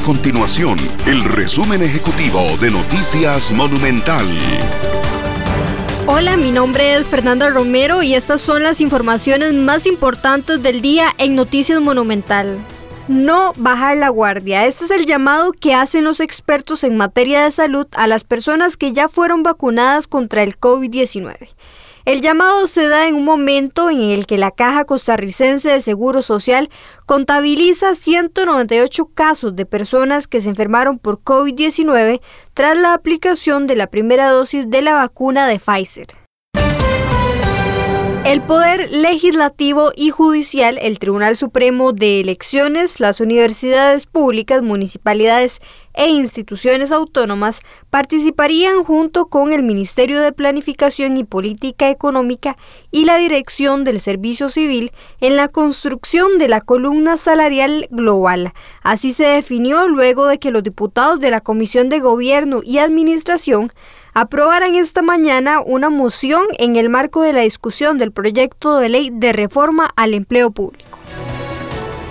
continuación el resumen ejecutivo de Noticias Monumental. Hola, mi nombre es Fernanda Romero y estas son las informaciones más importantes del día en Noticias Monumental. No bajar la guardia. Este es el llamado que hacen los expertos en materia de salud a las personas que ya fueron vacunadas contra el COVID-19. El llamado se da en un momento en el que la Caja Costarricense de Seguro Social contabiliza 198 casos de personas que se enfermaron por COVID-19 tras la aplicación de la primera dosis de la vacuna de Pfizer. El Poder Legislativo y Judicial, el Tribunal Supremo de Elecciones, las universidades públicas, municipalidades e instituciones autónomas participarían junto con el Ministerio de Planificación y Política Económica y la Dirección del Servicio Civil en la construcción de la columna salarial global. Así se definió luego de que los diputados de la Comisión de Gobierno y Administración aprobaran esta mañana una moción en el marco de la discusión del proyecto de ley de reforma al empleo público.